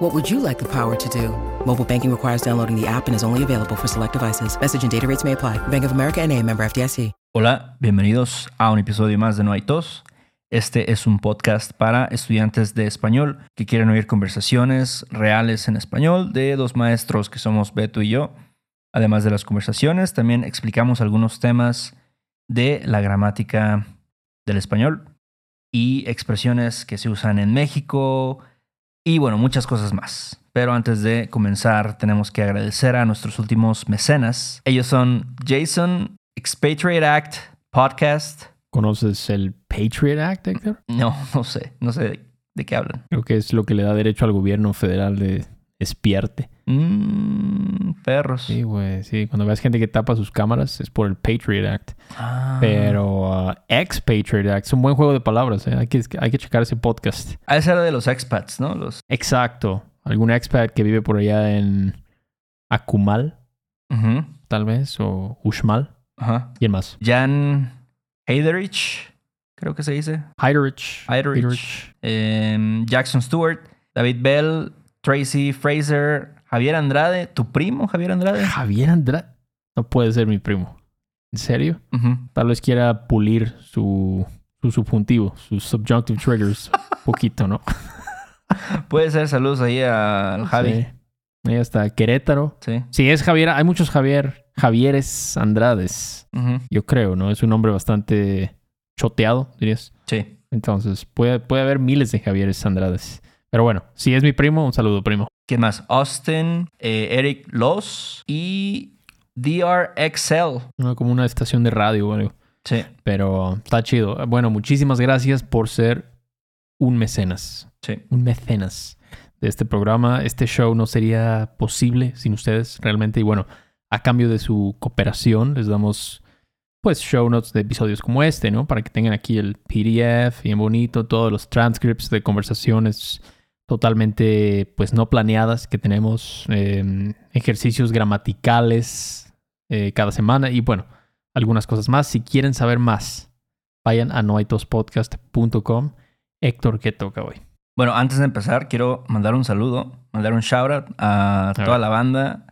What would you like the power to do? Mobile banking requires downloading the app and is only available for select devices. Message and data rates may apply. Bank of America and a member FDIC. Hola, bienvenidos a un episodio más de No hay tos. Este es un podcast para estudiantes de español que quieren oír conversaciones reales en español de dos maestros que somos Beto y yo. Además de las conversaciones, también explicamos algunos temas de la gramática del español y expresiones que se usan en México y bueno, muchas cosas más. Pero antes de comenzar, tenemos que agradecer a nuestros últimos mecenas. Ellos son Jason, Expatriate Act, Podcast. ¿Conoces el Patriot Act, Héctor? No, no sé, no sé de, de qué hablan. Creo que es lo que le da derecho al gobierno federal de espiarte. Mmm, perros. Sí, güey, sí. Cuando ves gente que tapa sus cámaras es por el Patriot Act. Ah. Pero uh, ex-Patriot Act es un buen juego de palabras. ¿eh? Hay, que, hay que checar ese podcast. Ah, ese era de los expats, ¿no? Los... Exacto. Algún expat que vive por allá en Akumal, tal vez, o Uxmal. Ajá. ¿Quién más? Jan Heiderich, creo que se dice. Heiderich. Heiderich. Em, Jackson Stewart, David Bell, Tracy Fraser, Javier Andrade, tu primo Javier Andrade. Javier Andrade. No puede ser mi primo. ¿En serio? Tal vez quiera pulir su, su subjuntivo, sus subjunctive triggers. poquito, ¿no? Puede ser saludos ahí al Javi. Sí. Ahí está Querétaro. Sí. Sí, es Javier. Hay muchos Javier. Javieres Andrades. Yo creo, ¿no? Es un nombre bastante choteado, dirías. Sí. Entonces, puede, puede haber miles de Javieres Andrades. Pero bueno, si es mi primo, un saludo, primo. ¿Quién más? Austin, eh, Eric Loss y DRXL. No, como una estación de radio o algo. Sí. Pero está chido. Bueno, muchísimas gracias por ser un mecenas. Sí. un mecenas de este programa. Este show no sería posible sin ustedes realmente. Y bueno, a cambio de su cooperación, les damos pues show notes de episodios como este, ¿no? Para que tengan aquí el PDF bien bonito, todos los transcripts de conversaciones totalmente pues no planeadas que tenemos, eh, ejercicios gramaticales eh, cada semana y bueno, algunas cosas más. Si quieren saber más, vayan a noaitospodcast.com. Héctor, ¿qué toca hoy? Bueno, antes de empezar, quiero mandar un saludo, mandar un shout out a toda la banda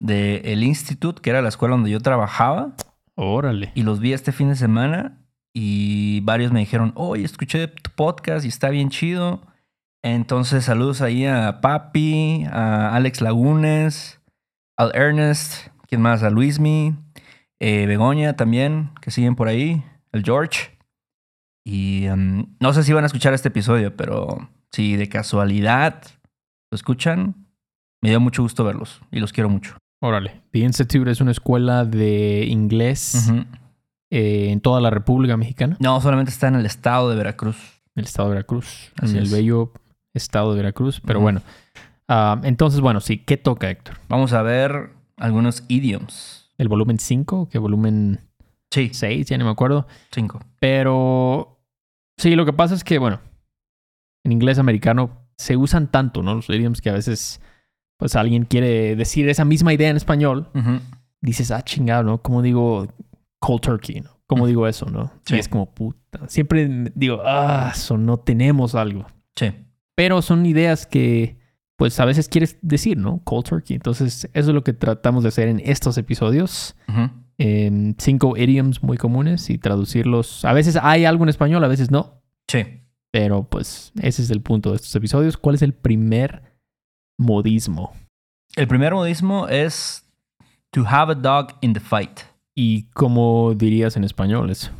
del el Institute, que era la escuela donde yo trabajaba, Órale. y los vi este fin de semana. Y varios me dijeron, oye, escuché tu podcast y está bien chido. Entonces, saludos ahí a Papi, a Alex Lagunes, al Ernest, ¿quién más? A Luismi, eh, Begoña también, que siguen por ahí, el George. Y em, no sé si van a escuchar este episodio, pero si de casualidad lo escuchan, me dio mucho gusto verlos y los quiero mucho. Órale. The Institute es una escuela de inglés eh, en toda la República Mexicana, No, solamente está en el estado de Veracruz. en el estado de Veracruz, Así en el es. bello estado de Veracruz. Pero bueno. Ah, entonces, bueno, sí. ¿Qué toca, Héctor? Vamos a ver algunos idioms. ¿El volumen 5? ¿Qué volumen Sí, 6? Ya no me acuerdo. cinco. Pero sí, lo que pasa es que, bueno, en inglés americano se usan tanto, ¿no? Los idioms que a veces, pues alguien quiere decir esa misma idea en español dices, ah, chingado, ¿no? ¿Cómo digo cold turkey, ¿no? ¿Cómo digo eso, no? Sí. Y es como puta. Siempre digo, ah, eso no tenemos algo. Sí. Pero son ideas que, pues a veces quieres decir, ¿no? Cold turkey. Entonces, eso es lo que tratamos de hacer en estos episodios. En cinco idioms muy comunes y traducirlos. A veces hay algo en español, a veces no. Sí. Pero pues ese es el punto de estos episodios. ¿Cuál es el primer modismo? El primer modismo es to have a dog in the fight. ¿Y cómo dirías en español eso?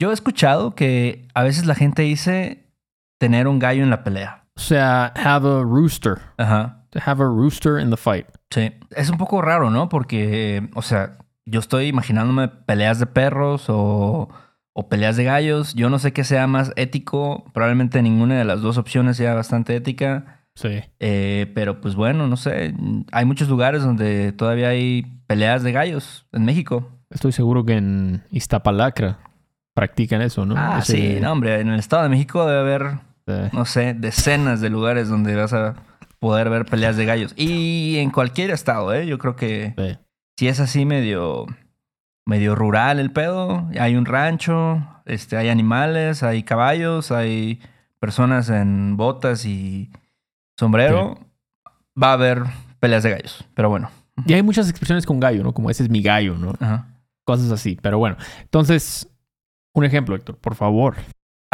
Yo he escuchado que a veces la gente dice tener un gallo en la pelea. O sea, have a rooster. Ajá. To have a rooster in the fight. Sí. Es un poco raro, ¿no? Porque, o sea, yo estoy imaginándome peleas de perros o, o peleas de gallos. Yo no sé qué sea más ético. Probablemente ninguna de las dos opciones sea bastante ética. Sí. Eh, pero pues bueno, no sé. Hay muchos lugares donde todavía hay peleas de gallos en México. Estoy seguro que en Iztapalacra practican eso, ¿no? Ah, Ese- sí, no, hombre. En el Estado de México debe haber, no sé, decenas de lugares donde vas a poder ver peleas de gallos. Y en cualquier estado, ¿eh? Yo creo que si es así medio, medio rural el pedo, hay un rancho, este, hay animales, hay caballos, hay personas en botas y sombrero, va a haber peleas de gallos. Pero bueno. Y hay muchas expresiones con gallo, ¿no? Como ese es mi gallo, ¿no? Ajá. Cosas así. Pero bueno, entonces, un ejemplo, Héctor, por favor.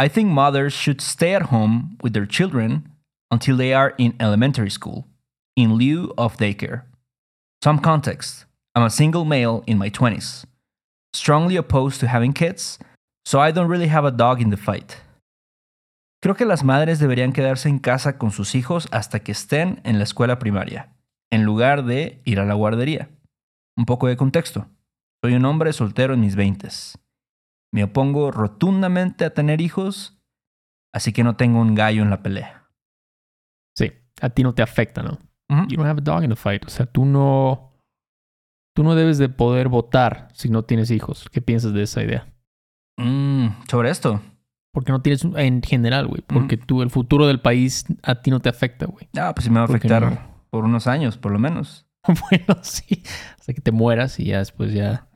I think mothers should stay at home with their children until they are in elementary school, in lieu of daycare. Some context I'm a single male in my 20s, strongly opposed to having kids, so I don't really have a dog in the fight. Creo que las madres deberían quedarse en casa con sus hijos hasta que estén en la escuela primaria, en lugar de ir a la guardería. Un poco de contexto. Soy un hombre soltero en mis 20s. Me opongo rotundamente a tener hijos, así que no tengo un gallo en la pelea. Sí, a ti no te afecta, ¿no? You don't have a dog in the fight. O sea, tú no. Tú no debes de poder votar si no tienes hijos. ¿Qué piensas de esa idea? Mm, sobre esto. Porque no tienes un- en general, güey. Porque tú, el futuro del país a ti no te afecta, güey. Ah, pues sí me va a ¿Por qué afectar no? por unos años, por lo menos. bueno, sí. Hasta que te mueras y ya después ya.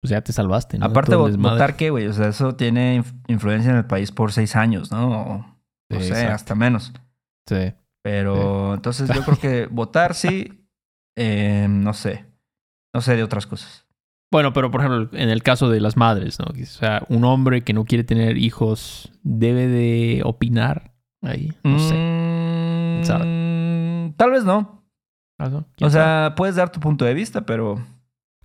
Pues ya te salvaste, ¿no? Aparte, votar qué, güey. O sea, eso tiene inf- influencia en el país por seis años, ¿no? O, no Sí, sé, exacto. hasta menos. Sí. Pero entonces yo creo que votar sí, eh, no sé. No sé de otras cosas. Bueno, pero por ejemplo, en el caso de las madres, ¿no? O sea, un hombre que no quiere tener hijos debe de opinar ahí. No sé. Mm, tal vez no. Ah, ¿no? ¿Quién O sabe? sea, puedes dar tu punto de vista, pero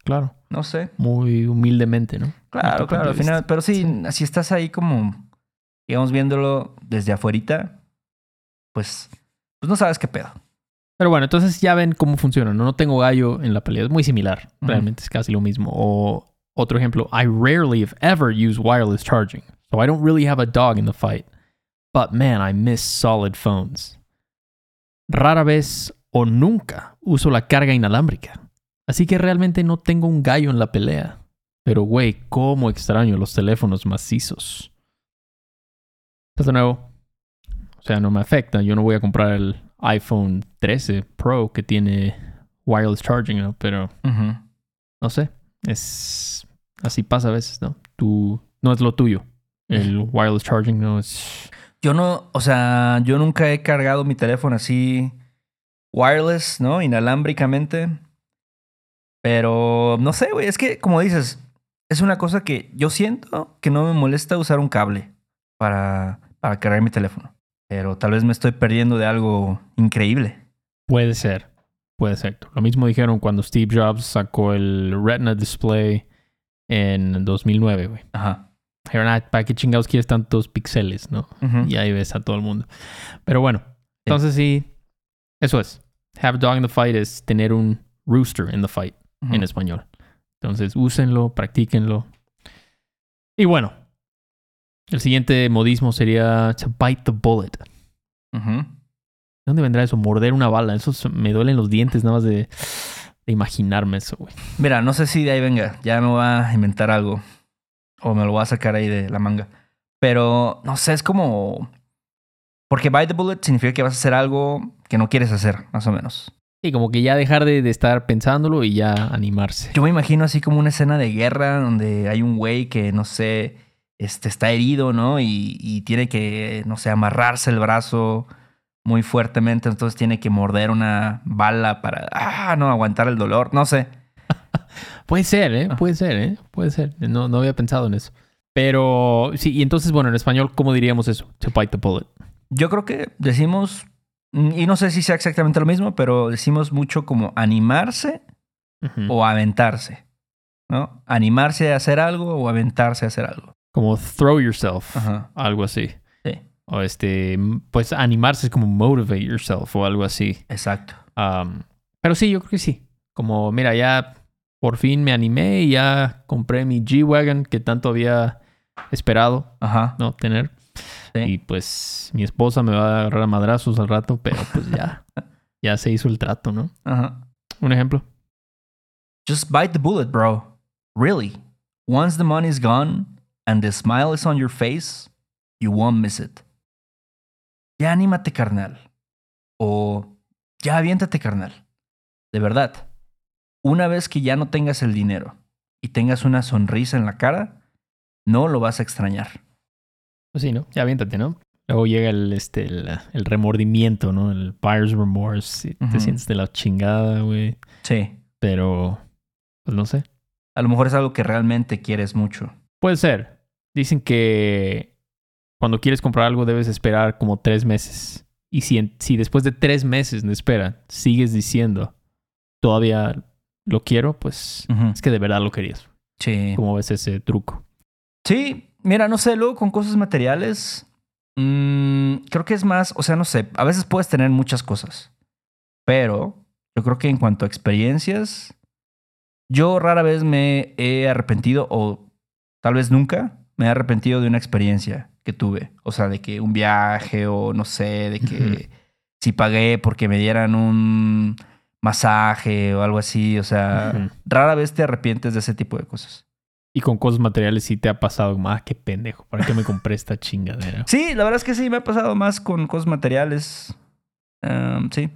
claro. no sé. Muy humildemente, ¿no? Claro, claro, al final, pero sí, si estás ahí como, digamos, viéndolo desde afuerita, pues, pues no sabes qué pedo. Pero bueno, entonces ya ven cómo funciona, ¿no? No tengo gallo en la pelea. Es muy similar. Realmente es casi lo mismo. O otro ejemplo, I rarely, if ever, use wireless charging. So I don't really have a dog in the fight. But man, I miss solid phones. Rara vez o nunca uso la carga inalámbrica. Así que realmente no tengo un gallo en la pelea. Pero güey, cómo extraño los teléfonos macizos. Pues de nuevo, o sea, no me afecta. Yo no voy a comprar el iPhone 13 Pro que tiene wireless charging, ¿no? Pero no sé. Es así pasa a veces, ¿no? Tú no es lo tuyo. El wireless charging no es. Yo no, o sea, yo nunca he cargado mi teléfono así wireless, ¿no? Inalámbricamente. Pero no sé, güey, es que como dices, es una cosa que yo siento que no me molesta usar un cable para, para cargar mi teléfono. Pero tal vez me estoy perdiendo de algo increíble. Puede ser. Puede ser. Lo mismo dijeron cuando Steve Jobs sacó el Retina Display en 2009, güey. Ajá. Dijeron, "Ah, ¿para qué chingados quieres tantos píxeles, no? Y ahí ves a todo el mundo. Pero bueno, entonces sí, eso es. Have a dog in the fight es tener un rooster in the fight En español. Entonces úsenlo, practíquenlo. Y bueno, el siguiente modismo sería to bite the bullet. Ujú. ¿De dónde vendrá eso? Morder una bala. Eso me duelen los dientes nada más de, de imaginarme eso, güey. Mira, no sé si de ahí venga. Ya me voy a inventar algo. O me lo voy a sacar ahí de la manga. Pero, no sé, es como... Porque bite the bullet significa que vas a hacer algo que no quieres hacer, más o menos. Y como que ya dejar de, de estar pensándolo y ya animarse. Yo me imagino así como una escena de guerra donde hay un güey que, no sé, este, está herido, ¿no? Y, y tiene que, no sé, amarrarse el brazo muy fuertemente. Entonces tiene que morder una bala para, ah, no, aguantar el dolor. No sé. Puede ser, ¿eh? Ah. Puede ser, ¿eh? Puede ser. No, no había pensado en eso. Pero sí, y entonces, bueno, en español, ¿cómo diríamos eso? To bite the bullet. Yo creo que decimos, y no sé si sea exactamente lo mismo, pero decimos mucho como animarse Ujú. o aventarse, ¿no? Animarse a hacer algo o aventarse a hacer algo. Como throw yourself. Ajá. Algo así. Sí, O este, pues animarse es como motivate yourself o algo así. exacto. Um, pero sí, yo creo que sí. Como, mira, ya por fin me animé y ya compré mi G-Wagon que tanto había esperado, Ajá. ¿no? Tener. Sí. Y pues mi esposa me va a agarrar a madrazos al rato, pero pues ya, ya se hizo el trato, ¿no? Ajá. Un ejemplo. Just bite the bullet, bro. Really, once the money's gone and the smile is on your face, you won't miss it. Ya anímate, carnal. O ya aviéntate, carnal. De verdad, una vez que ya no tengas el dinero y tengas una sonrisa en la cara, no lo vas a extrañar. Pues sí, ¿no? Ya aviéntate, ¿no? Luego llega el, este, el, el remordimiento, ¿no? El buyer's remorse. Te sientes de la chingada, güey. Sí. Pero, pues no sé. A lo mejor es algo que realmente quieres mucho. Puede ser. Dicen que cuando quieres comprar algo debes esperar como tres meses. Y si, si después de tres meses de espera sigues diciendo todavía lo quiero, pues es que de verdad lo querías. Sí. ¿Cómo ves ese truco? Sí, mira, no sé, luego con cosas materiales, mm, creo que es más, o sea, no sé, a veces puedes tener muchas cosas, pero yo creo que en cuanto a experiencias, yo rara vez me he arrepentido, o tal vez nunca, me he arrepentido de una experiencia que tuve, o sea, de que un viaje o no sé, de que si pagué porque me dieran un masaje o algo así, o sea, rara vez te arrepientes de ese tipo de cosas. Y con cosas materiales sí te ha pasado como, ah, qué pendejo, ¿para qué me compré esta chingadera? Sí, la verdad es que sí, me ha pasado más con cosas materiales. Em, sí.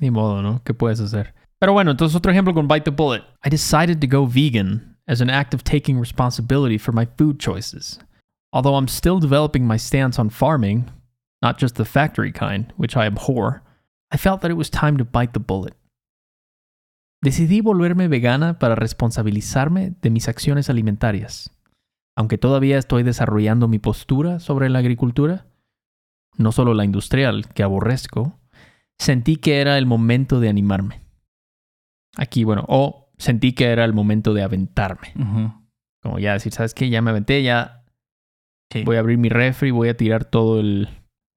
Ni modo, ¿no? ¿Qué puedes hacer? Pero bueno, entonces otro ejemplo con Bite the Bullet. I decided to go vegan as an act of taking responsibility for my food choices. Although I'm still developing my stance on farming, not just the factory kind, which I abhor, I felt that it was time to bite the bullet. Decidí volverme vegana para responsabilizarme de mis acciones alimentarias. Aunque todavía estoy desarrollando mi postura sobre la agricultura, no solo la industrial, que aborrezco, sentí que era el momento de animarme. Aquí, bueno, o sentí que era el momento de aventarme. Como ya decir, ¿sabes qué? Ya me aventé, ya Sí. voy a abrir mi refri, voy a tirar todo el,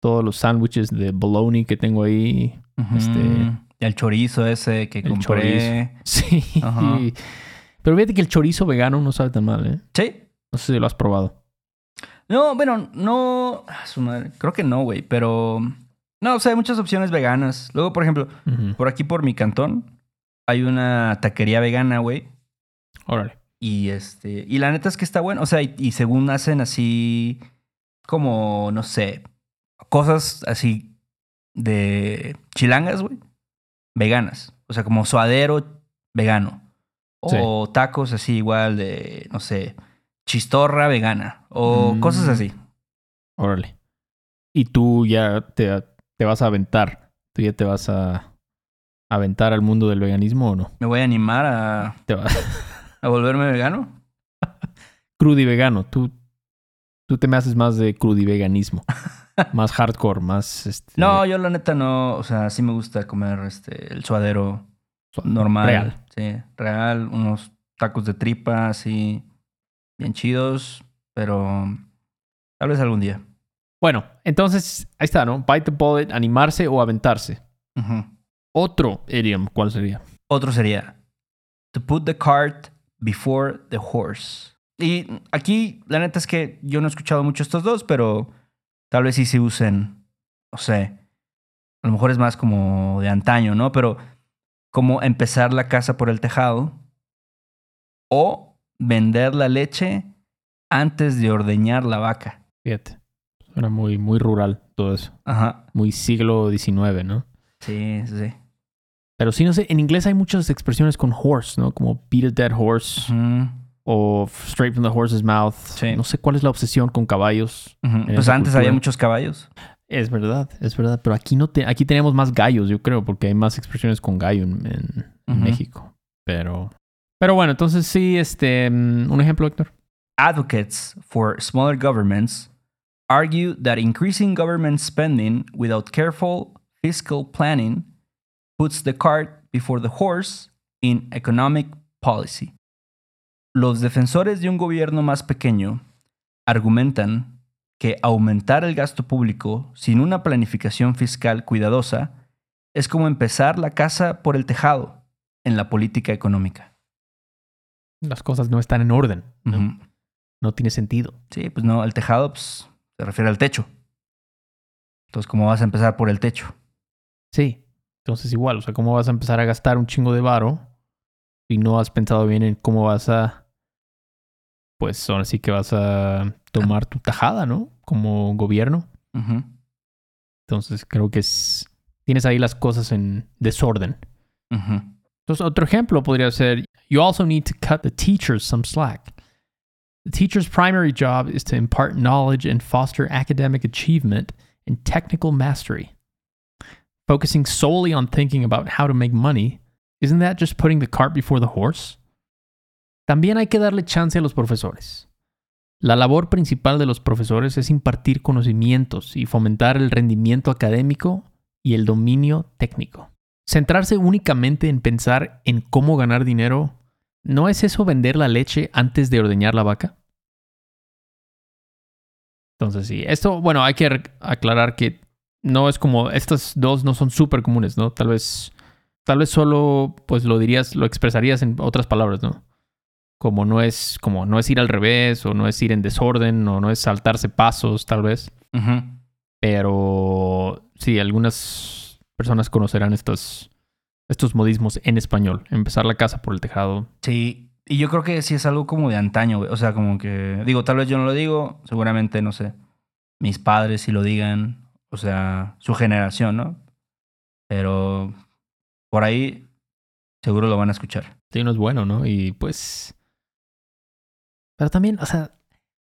todos los sándwiches de bologna que tengo ahí. Este- el chorizo ese que El compré. Sí. Ajá. Pero fíjate que el chorizo vegano no sabe tan mal, ¿eh? Sí. No sé si lo has probado. No, bueno, no. ah, su madre. Creo que no, güey. Pero. No, o sea, hay muchas opciones veganas. Luego, por ejemplo, por aquí por mi cantón hay una taquería vegana, güey. Órale. Y este. Y la neta es que está bueno. O sea, y, y según hacen así. Como, no sé. Cosas así. De chilangas, güey. Veganas. O sea, como suadero vegano. O tacos así igual de. No sé. Chistorra vegana. O Mm. cosas así. Órale. Y tú ya te, te vas a aventar. Tú ya te vas a aventar al mundo del veganismo o no? Me voy a animar a, Te vas a volverme vegano. crudi vegano. Tú, tú te me haces más de crudiveganismo. más hardcore, más este, No, yo la neta no. O sea, sí me gusta comer este el suadero normal. real. Sí, real. Unos tacos de tripa así. Bien chidos. Pero. Tal vez algún día. Bueno, entonces ahí está, ¿no? Bite the bullet, animarse o aventarse. Otro idiom, ¿cuál sería? Otro sería. To put the cart before the horse. Y aquí, la neta es que yo no he escuchado mucho estos dos, pero tal vez sí se usen. No sé. A lo mejor es más como de antaño, ¿no? Pero como empezar la casa por el tejado. O vender la leche antes de ordeñar la vaca. Fíjate. Suena muy, muy rural todo eso. Ajá. Muy siglo XIX, ¿no? Sí, sí. Pero sí, no sé, en inglés hay muchas expresiones con horse, ¿no? Como beat a dead horse o straight from the horse's mouth. Sí. No sé cuál es la obsesión con caballos. Pues antes cultura. había muchos caballos. Es verdad, es verdad. Pero aquí no te, aquí tenemos más gallos, yo creo, porque hay más expresiones con gallo en. México. Pero, pero bueno, entonces sí, este, mm, un ejemplo, Héctor. Advocates for smaller governments argue that increasing government spending without careful fiscal planning puts the cart before the horse in economic policy. Los defensores de un gobierno más pequeño argumentan que aumentar el gasto público sin una planificación fiscal cuidadosa es como empezar la casa por el tejado en la política económica. Las cosas no están en orden. ¿no? Tiene sentido. Sí, pues no, el tejado pues, se refiere al techo. Entonces, ¿cómo vas a empezar por el techo? Sí. Entonces igual, o sea, ¿cómo vas a empezar a gastar un chingo de varo si no has pensado bien en cómo vas a pues ahora sí que vas a tomar tu tajada, ¿no? Como gobierno. Ujú. Entonces creo que es, tienes ahí las cosas en desorden. Ujú. Entonces otro ejemplo podría ser, you also need to cut the teachers some slack. The teacher's primary job is to impart knowledge and foster academic achievement and technical mastery. Focusing solely on thinking about how to make money, isn't that just putting the cart before the horse? También hay que darle chance a los profesores. La labor principal de los profesores es impartir conocimientos y fomentar el rendimiento académico y el dominio técnico. Centrarse únicamente en pensar en cómo ganar dinero, ¿no es eso vender la leche antes de ordeñar la vaca? Entonces sí, esto, bueno, hay que aclarar que no es como, estas dos no son súper comunes, ¿no? Tal vez, tal vez solo, pues lo dirías, lo expresarías en otras palabras, ¿no? Como no es, como no es ir al revés, o no es ir en desorden, o no es saltarse pasos, tal vez. Pero sí, algunas personas conocerán estos, estos modismos en español. Empezar la casa por el tejado. Sí, y yo creo que sí es algo como de antaño, güey. O sea, como que, digo, tal vez yo no lo digo, seguramente, no sé, mis padres sí lo digan, o sea, su generación, ¿no? Pero por ahí seguro lo van a escuchar. Sí, no es bueno, ¿no? Y pues... Pero también, o sea,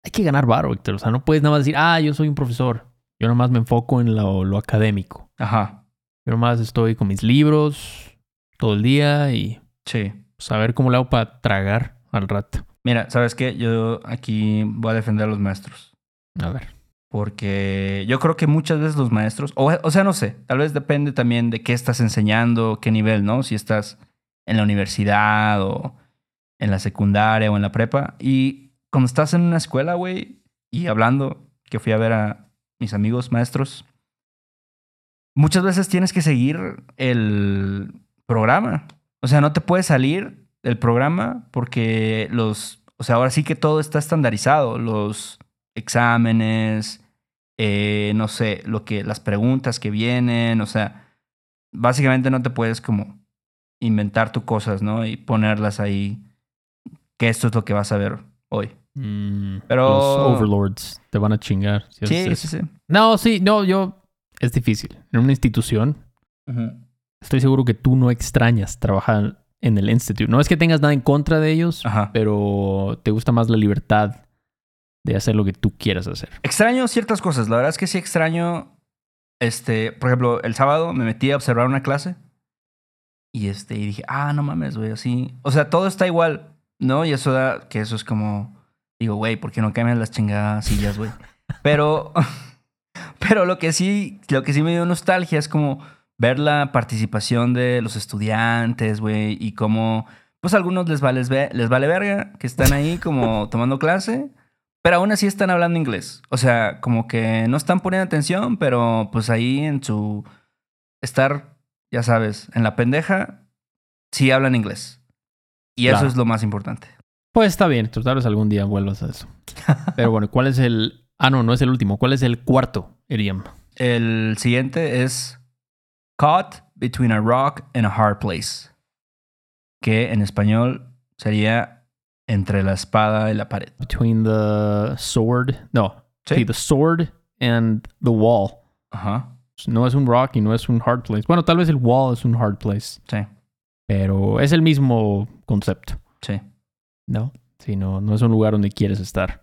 hay que ganar varo, Víctor. O sea, no puedes nada más decir, ah, yo soy un profesor. Yo nomás me enfoco en lo, lo académico. Ajá, Yo nomás estoy con mis libros todo el día y sí. saber cómo le hago para tragar al rato. Mira, ¿sabes qué? Yo aquí voy a defender a los maestros. A ver. Porque yo creo que muchas veces los maestros, o, sea, no sé, tal vez depende también de qué estás enseñando, qué nivel, ¿no? Si estás en la universidad o en la secundaria o en la prepa. Y cuando estás en una escuela, güey, y hablando, que fui a ver a mis amigos maestros, muchas veces tienes que seguir el programa. O sea, no te puedes salir del programa porque los, o sea, ahora sí que todo está estandarizado. Los exámenes, eh, no sé, lo que, las preguntas que vienen, o sea, básicamente no te puedes como inventar tus cosas, ¿no? Y ponerlas ahí, que esto es lo que vas a ver hoy. Mm, Pero- Los overlords te van a chingar. si Sí, sí, sí. No, sí, no, yo... Es difícil. En una institución, estoy seguro que tú no extrañas trabajar en el institute. No es que tengas nada en contra de ellos, Ajá. pero te gusta más la libertad de hacer lo que tú quieras hacer. Extraño ciertas cosas. La verdad es que sí extraño. Este, por ejemplo, el sábado me metí a observar una clase. Y este, y dije, ah, no mames, güey, así. O sea, todo está igual, ¿no? Y eso da, que eso es como, digo, güey, ¿por qué no cambian las chingadas sillas, güey? Pero, pero lo que sí, lo que sí me dio nostalgia es como ver la participación de los estudiantes, güey, y cómo, pues a algunos les vale, les vale verga, que están ahí como tomando clase. Pero aún así están hablando inglés. O sea, como que no están poniendo atención, pero pues ahí en su estar, ya sabes, en la pendeja, sí hablan inglés. Y eso es lo más importante. Pues está bien, tal vez algún día vuelvas a eso. Pero bueno, ¿cuál es el... Ah, no, no es el último. ¿Cuál es el cuarto, Iriam? El siguiente es Caught between a rock and a hard place. Que en español sería entre la espada y la pared. Between the sword... No, Sí. sí, the sword and the wall. Ajá. No es un rock y no es un hard place. Bueno, tal vez el wall es un hard place, Sí, pero es el mismo concepto, sí. ¿no? Sí, no, no es un lugar donde quieres estar.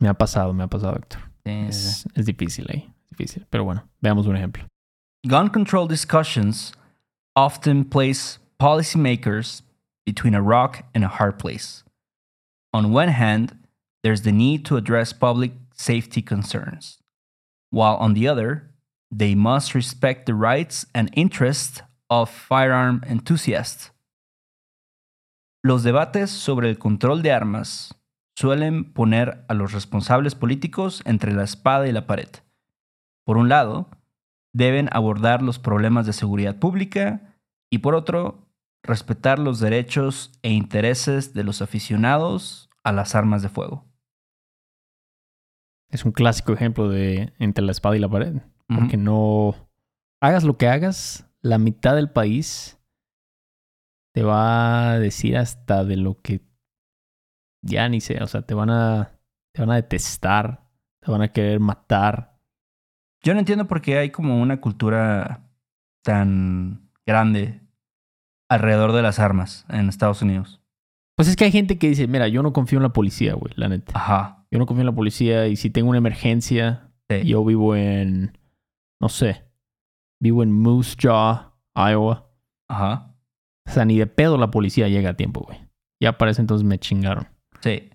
Me ha pasado, me ha pasado, Héctor. Sí, sí, sí. Es, es difícil ahí, es difícil. Pero bueno, veamos un ejemplo. Gun control discussions often place policymakers between a rock and a hard place. On one hand, there's the need to address public safety concerns, while on the other, they must respect the rights and interests of firearm enthusiasts. Los debates sobre el control de armas suelen poner a los responsables políticos entre la espada y la pared. Por un lado, deben abordar los problemas de seguridad pública y por otro, respetar los derechos e intereses de los aficionados a las armas de fuego. Es un clásico ejemplo de entre la espada y la pared. Porque no... Hagas lo que hagas, la mitad del país te va a decir hasta de lo que ya ni sé, o sea, te van a, te van a detestar, te van a querer matar. Yo no entiendo por qué hay como una cultura tan grande alrededor de las armas en Estados Unidos. Pues es que hay gente que dice, mira, yo no confío en la policía, güey, la neta. Ajá. Yo no confío en la policía y si tengo una emergencia, Sí. yo vivo en, no sé, vivo en Moose Jaw, Iowa. Ajá. O sea, ni de pedo la policía llega a tiempo, güey. Ya para ese entonces me chingaron. Sí.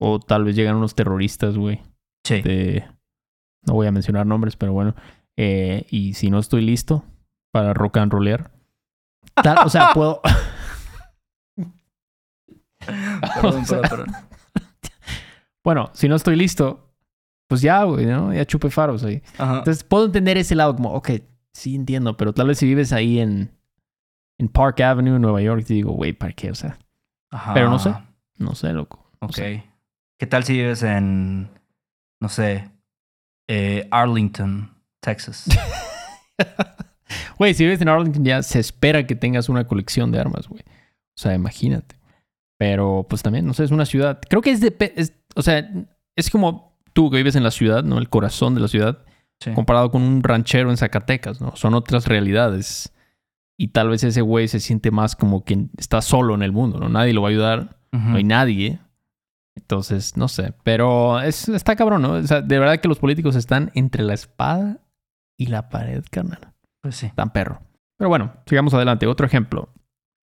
O tal vez llegan unos terroristas, güey. Sí. de- no voy a mencionar nombres, pero bueno. Eh, y si no estoy listo para rock and rollear, tal- o sea, puedo. Perdón, O sea, perdón, perdón. bueno, si no estoy listo, pues ya, güey, ¿no? Ya chupe faros ahí. Ajá. Entonces puedo entender ese lado como, ok, sí entiendo, pero tal vez si vives ahí en, en Park Avenue, en Nueva York, te digo, güey, ¿para qué? O sea, Ajá. pero no sé. no sé, loco. Ok. ¿Qué tal si vives en, no sé, eh, Arlington, Texas? Güey, si vives en Arlington ya se espera que tengas una colección de armas, güey. O sea, imagínate. Pero pues también, no sé, es una ciudad. Creo que es de... es- o sea, es como tú que vives en la ciudad, ¿no? El corazón de la ciudad, Sí. comparado con un ranchero en Zacatecas, ¿no? Son otras realidades. Y tal vez ese güey se siente más como que está solo en el mundo, ¿no? Nadie lo va a ayudar, no hay nadie. Entonces, no sé. Pero es, está cabrón, ¿no? O sea, de verdad que los políticos están entre la espada y la pared, carnal Pues sí. tan perro. Pero bueno, sigamos adelante. Otro ejemplo.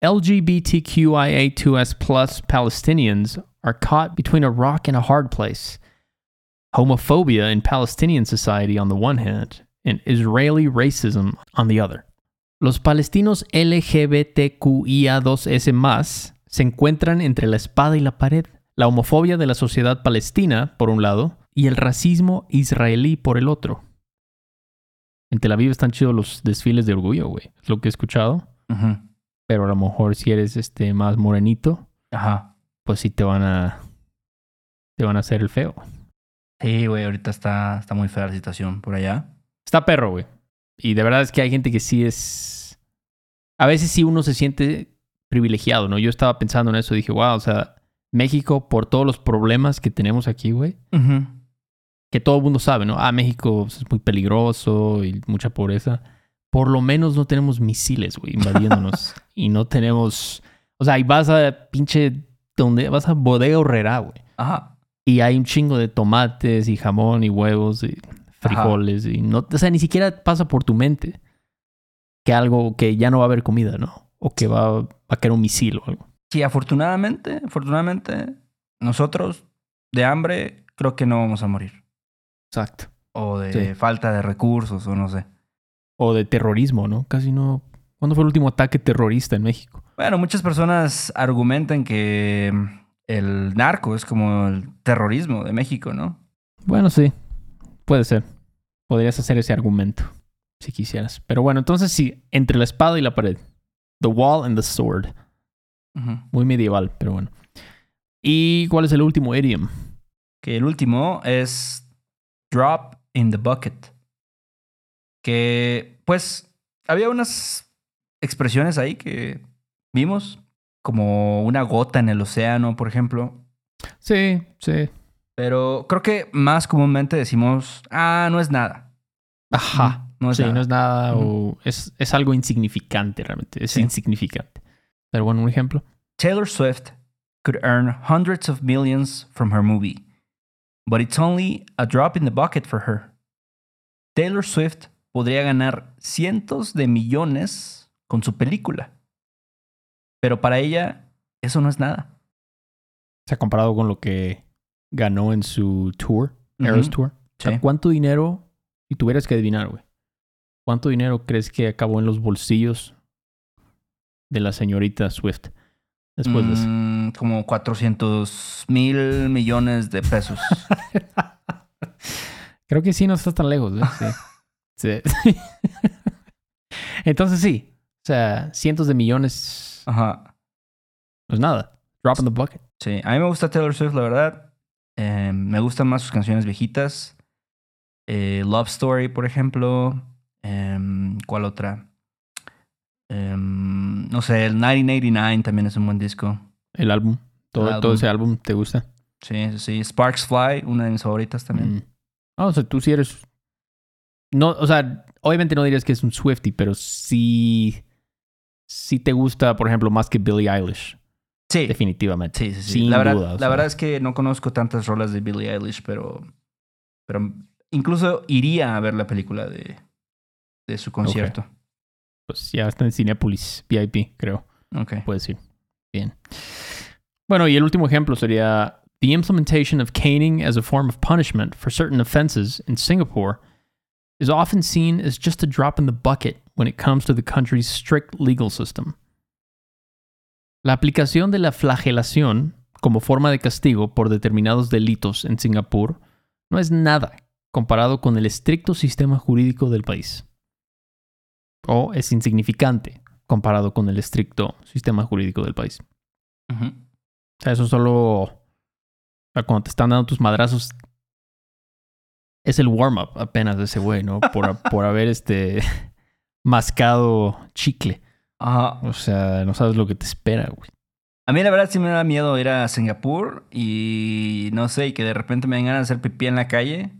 LGBTQIA2S plus Palestinians are caught between a rock and a hard place. Homophobia in Palestinian society on the one hand, and Israeli racism on the other. Los palestinos LGBTQIA2S más se encuentran entre la espada y la pared. La homofobia de la sociedad palestina, por un lado, y el racismo israelí por el otro. En Tel Aviv están chidos los desfiles de orgullo, güey. Es lo que he escuchado. Ujú. Pero a lo mejor si eres este más morenito, Ajá. pues sí te van a. Te van a hacer el feo. Sí, güey, ahorita está, está muy fea la situación por allá. Está perro, güey. Y de verdad es que hay gente que sí es. A veces sí uno se siente privilegiado, ¿no? Yo estaba pensando en eso y dije, wow, o sea, México, por todos los problemas que tenemos aquí, güey, que todo el mundo sabe, ¿no? Ah, México pues, es muy peligroso y mucha pobreza. Por lo menos no tenemos misiles, güey, invadiéndonos. y no tenemos. O sea, y vas a pinche. Donde vas a bodega horrera, güey. Ajá. Y hay un chingo de tomates y jamón y huevos y frijoles. Y no, o sea, ni siquiera pasa por tu mente que algo que ya no va a haber comida, ¿no? O que va, va a caer un misil o algo. Sí, afortunadamente, afortunadamente, nosotros de hambre creo que no vamos a morir. Exacto. O de Sí. falta de recursos, o no sé. O de terrorismo, ¿no? Casi no. ¿Cuándo fue el último ataque terrorista en México? Bueno, muchas personas argumentan que el narco es como el terrorismo de México, ¿no? Bueno, sí. Puede ser. Podrías hacer ese argumento si quisieras. Pero bueno, entonces sí, entre la espada y la pared. The wall and the sword. Muy medieval, pero bueno. ¿Y cuál es el último idiom? Que el último es drop in the bucket. Que, pues, había unas expresiones ahí que vimos, como una gota en el océano, por ejemplo. Sí, sí. Pero creo que más comúnmente decimos, ah, no es nada. Ajá. No es sí, nada. no es nada o es, es algo insignificante realmente. Es Sí. insignificante. Pero bueno, un ejemplo. Taylor Swift could earn hundreds of millions from her movie, but it's only a drop in the bucket for her. Taylor Swift podría ganar cientos de millones con su película, pero para ella eso no es nada. Se ha comparado con lo que ganó en su tour, Eras Tour. O sea, sí. ¿cuánto dinero, si tuvieras que adivinar, güey? ¿Cuánto dinero crees que acabó en los bolsillos de la señorita Swift después de eso? Mm, como 400 mil millones de pesos. Creo que sí, no estás tan lejos. ¿eh? Sí. Sí. Entonces sí. O sea, cientos de millones Ajá. no es nada. Drop in the bucket. Sí, a mí me gusta Taylor Swift, la verdad. Eh, me gustan más sus canciones viejitas. Eh, Love Story, por ejemplo. Em, ¿Cuál otra? Em, no sé, el 1989 también es un buen disco. El álbum. Todo, El todo ese álbum te gusta. Sí, sí, sí. Sparks Fly, una de mis favoritas también. Mm. Ah, o sea, tú sí eres. No, o sea, obviamente no dirías que es un Swifty, pero sí. Sí te gusta, por ejemplo, más que Billie Eilish. Sí. Definitivamente. Sí, sí, sí. Sin la verdad, duda, la sea. verdad es que no conozco tantas rolas de Billie Eilish, pero, pero incluso iría a ver la película de, de su concierto. Pues ya está en Cinepolis VIP, creo. Ok. Puedes ir. Bien. Bueno, y el último ejemplo sería the implementation of caning as a form of punishment for certain offenses in Singapore is often seen as just a drop in the bucket when it comes to the country's strict legal system. La aplicación de la flagelación como forma de castigo por determinados delitos en Singapur no es nada comparado con el estricto sistema jurídico del país. O es insignificante comparado con el estricto sistema jurídico del país. Ujú. O sea, eso solo. o sea, cuando te están dando tus madrazos. Es el warm-up apenas de ese güey, ¿no? Por, por haber este. mascado chicle. Ajá. O sea, no sabes lo que te espera, güey. A mí la verdad sí me da miedo ir a Singapur y no sé, y que de repente me den ganas de hacer pipí en la calle.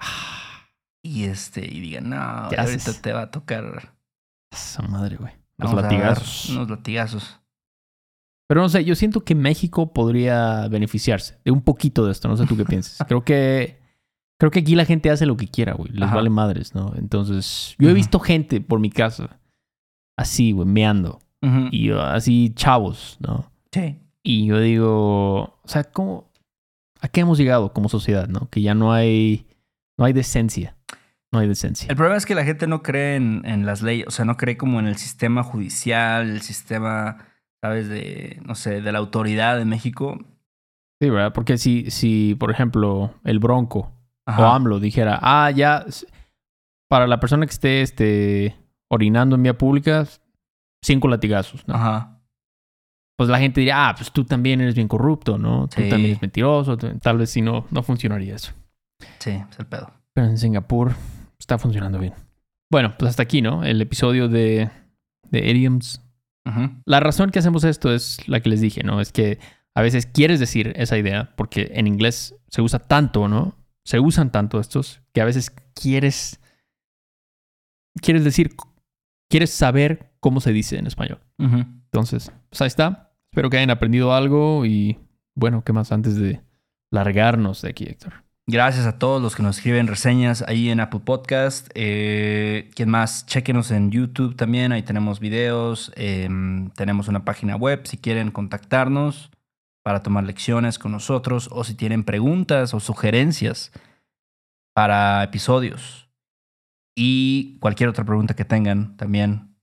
Y este, y digan, no, ¿Qué ahorita haces? te va a tocar. Esa madre, güey. Los vamos a latigazos. Unos latigazos. Pero no sé, yo siento que México podría beneficiarse de un poquito de esto. No sé tú qué piensas. Creo que. Creo que aquí la gente hace lo que quiera, güey. Les Ajá. vale madres, ¿no? Entonces, yo he visto gente por mi casa así, güey, meando. Ujú. Y así chavos, ¿no? Sí. Y yo digo, o sea, ¿cómo, ¿a qué hemos llegado como sociedad, no? Que ya no hay, no hay decencia. No hay decencia. El problema es que la gente no cree en, en las leyes, o sea, no cree como en el sistema judicial, el sistema, ¿sabes? De, no sé, de la autoridad de México. Sí, ¿verdad? Porque si, si por ejemplo, el Bronco o. AMLO dijera, ah, ya, para la persona que esté este, orinando en vía pública, cinco latigazos, ¿no? Ajá. Pues la gente diría, ah, pues tú también eres bien corrupto, ¿no? Tú Sí. también eres mentiroso. Tal vez si no, no funcionaría eso. Sí, es el pedo. Pero en Singapur está funcionando bien. Bueno, pues hasta aquí, ¿no? El episodio de, de idioms. La razón que hacemos esto es la que les dije, ¿no? Es que a veces quieres decir esa idea porque en inglés se usa tanto, ¿no? Se usan tanto estos que a veces quieres quieres decir quieres saber cómo se dice en español. Entonces, pues ahí está. Espero que hayan aprendido algo y bueno, ¿qué más antes de largarnos de aquí, Héctor? Gracias a todos los que nos escriben reseñas ahí en Apple Podcast. Eh, ¿Quién más? Chequenos en YouTube también. Ahí tenemos videos. em, tenemos una página web si quieren contactarnos para tomar lecciones con nosotros o si tienen preguntas o sugerencias para episodios. Y cualquier otra pregunta que tengan también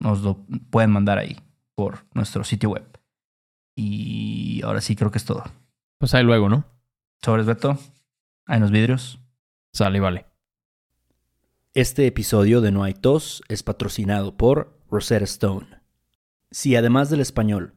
nos lo pueden mandar ahí por nuestro sitio web. Y ahora sí creo que es todo. Pues ahí luego, ¿no? Sobres Beto. Hay unos vidrios. Sale, vale. Este episodio de No hay tos es patrocinado por Rosetta Stone. Si además del español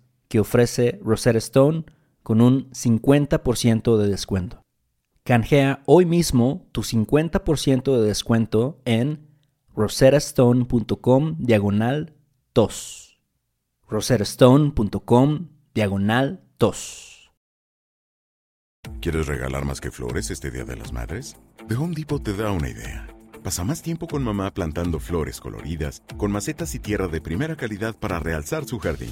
que ofrece Rosetta Stone con un 50% de descuento. Canjea hoy mismo tu 50% de descuento en rosettastone.com diagonal tos. rosettastone.com diagonal tos. ¿Quieres regalar más que flores este Día de las Madres? The Home Depot te da una idea. Pasa más tiempo con mamá plantando flores coloridas, con macetas y tierra de primera calidad para realzar su jardín.